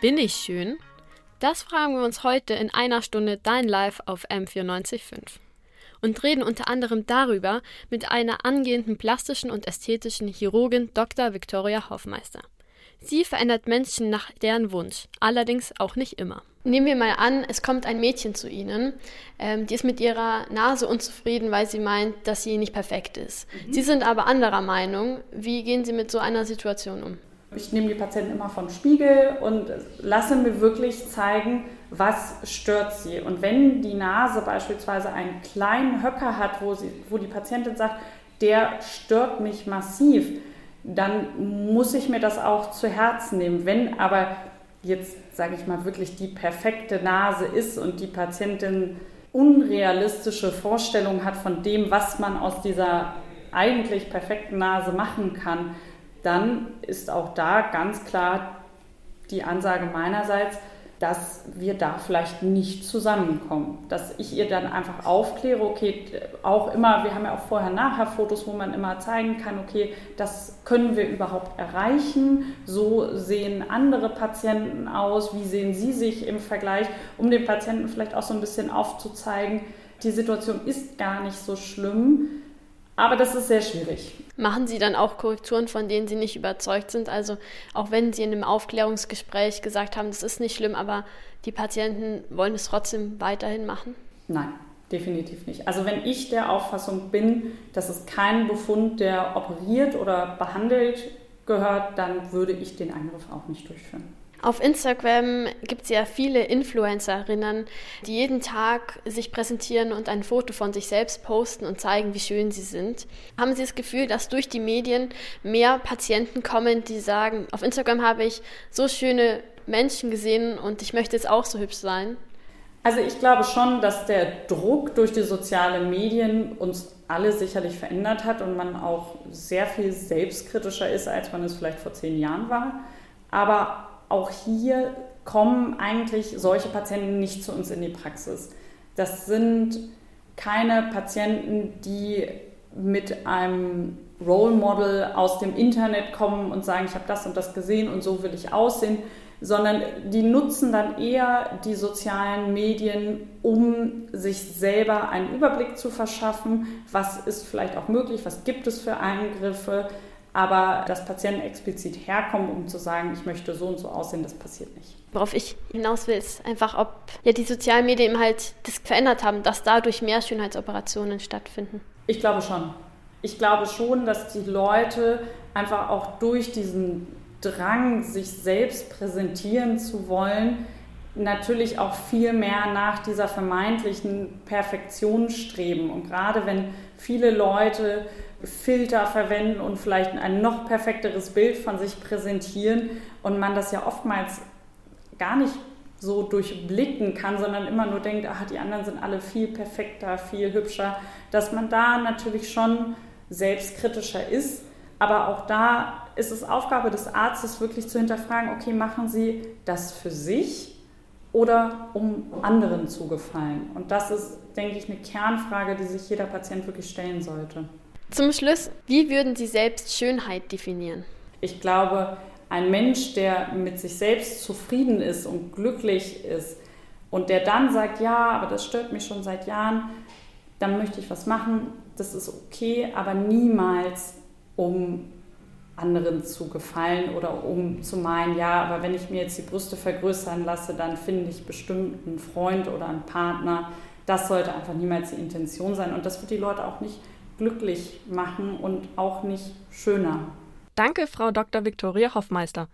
Bin ich schön? Das fragen wir uns heute in einer Stunde Dein Live auf M945 und reden unter anderem darüber mit einer angehenden plastischen und ästhetischen Chirurgin Dr. Victoria Hoffmeister. Sie verändert Menschen nach deren Wunsch, allerdings auch nicht immer. Nehmen wir mal an, es kommt ein Mädchen zu Ihnen, ähm, die ist mit ihrer Nase unzufrieden, weil sie meint, dass sie nicht perfekt ist. Mhm. Sie sind aber anderer Meinung. Wie gehen Sie mit so einer Situation um? Ich nehme die Patienten immer vom Spiegel und lasse mir wirklich zeigen, was stört sie. Und wenn die Nase beispielsweise einen kleinen Höcker hat, wo, sie, wo die Patientin sagt, der stört mich massiv, dann muss ich mir das auch zu Herzen nehmen. Wenn aber jetzt, sage ich mal, wirklich die perfekte Nase ist und die Patientin unrealistische Vorstellungen hat von dem, was man aus dieser eigentlich perfekten Nase machen kann, dann ist auch da ganz klar die Ansage meinerseits, dass wir da vielleicht nicht zusammenkommen. Dass ich ihr dann einfach aufkläre, okay, auch immer, wir haben ja auch vorher-nachher-Fotos, wo man immer zeigen kann, okay, das können wir überhaupt erreichen, so sehen andere Patienten aus, wie sehen sie sich im Vergleich, um den Patienten vielleicht auch so ein bisschen aufzuzeigen, die Situation ist gar nicht so schlimm, aber das ist sehr schwierig. Machen Sie dann auch Korrekturen, von denen Sie nicht überzeugt sind? Also auch wenn Sie in einem Aufklärungsgespräch gesagt haben, das ist nicht schlimm, aber die Patienten wollen es trotzdem weiterhin machen? Nein, definitiv nicht. Also wenn ich der Auffassung bin, dass es kein Befund, der operiert oder behandelt gehört, dann würde ich den Eingriff auch nicht durchführen. Auf Instagram gibt es ja viele Influencerinnen, die jeden Tag sich präsentieren und ein Foto von sich selbst posten und zeigen, wie schön sie sind. Haben Sie das Gefühl, dass durch die Medien mehr Patienten kommen, die sagen, auf Instagram habe ich so schöne Menschen gesehen und ich möchte jetzt auch so hübsch sein? Also ich glaube schon, dass der Druck durch die sozialen Medien uns alle sicherlich verändert hat und man auch sehr viel selbstkritischer ist, als man es vielleicht vor zehn Jahren war. Aber auch hier kommen eigentlich solche Patienten nicht zu uns in die Praxis. Das sind keine Patienten, die mit einem Role Model aus dem Internet kommen und sagen, ich habe das und das gesehen und so will ich aussehen, sondern die nutzen dann eher die sozialen Medien, um sich selber einen Überblick zu verschaffen, was ist vielleicht auch möglich, was gibt es für Eingriffe, aber dass Patienten explizit herkommen, um zu sagen, ich möchte so und so aussehen, das passiert nicht. Worauf ich hinaus will, ist einfach, ob ja die sozialen Medien halt das verändert haben, dass dadurch mehr Schönheitsoperationen stattfinden. Ich glaube schon. Ich glaube schon, dass die Leute einfach auch durch diesen Drang, sich selbst präsentieren zu wollen, natürlich auch viel mehr nach dieser vermeintlichen Perfektion streben. Und gerade wenn viele Leute Filter verwenden und vielleicht ein noch perfekteres Bild von sich präsentieren und man das ja oftmals gar nicht so durchblicken kann, sondern immer nur denkt, ach, die anderen sind alle viel perfekter, viel hübscher, dass man da natürlich schon selbstkritischer ist. Aber auch da ist es Aufgabe des Arztes, wirklich zu hinterfragen, okay, machen Sie das für sich oder um anderen zu gefallen? Und das ist, denke ich, eine Kernfrage, die sich jeder Patient wirklich stellen sollte. Zum Schluss, wie würden Sie selbst Schönheit definieren? Ich glaube, ein Mensch, der mit sich selbst zufrieden ist und glücklich ist und der dann sagt, ja, aber das stört mich schon seit Jahren, dann möchte ich was machen, das ist okay, aber niemals um anderen zu gefallen oder um zu meinen, ja, aber wenn ich mir jetzt die Brüste vergrößern lasse, dann finde ich bestimmt einen Freund oder einen Partner. Das sollte einfach niemals die Intention sein und das wird die Leute auch nicht glücklich machen und auch nicht schöner. Danke, Frau Dr. Viktoria Hoffmeister.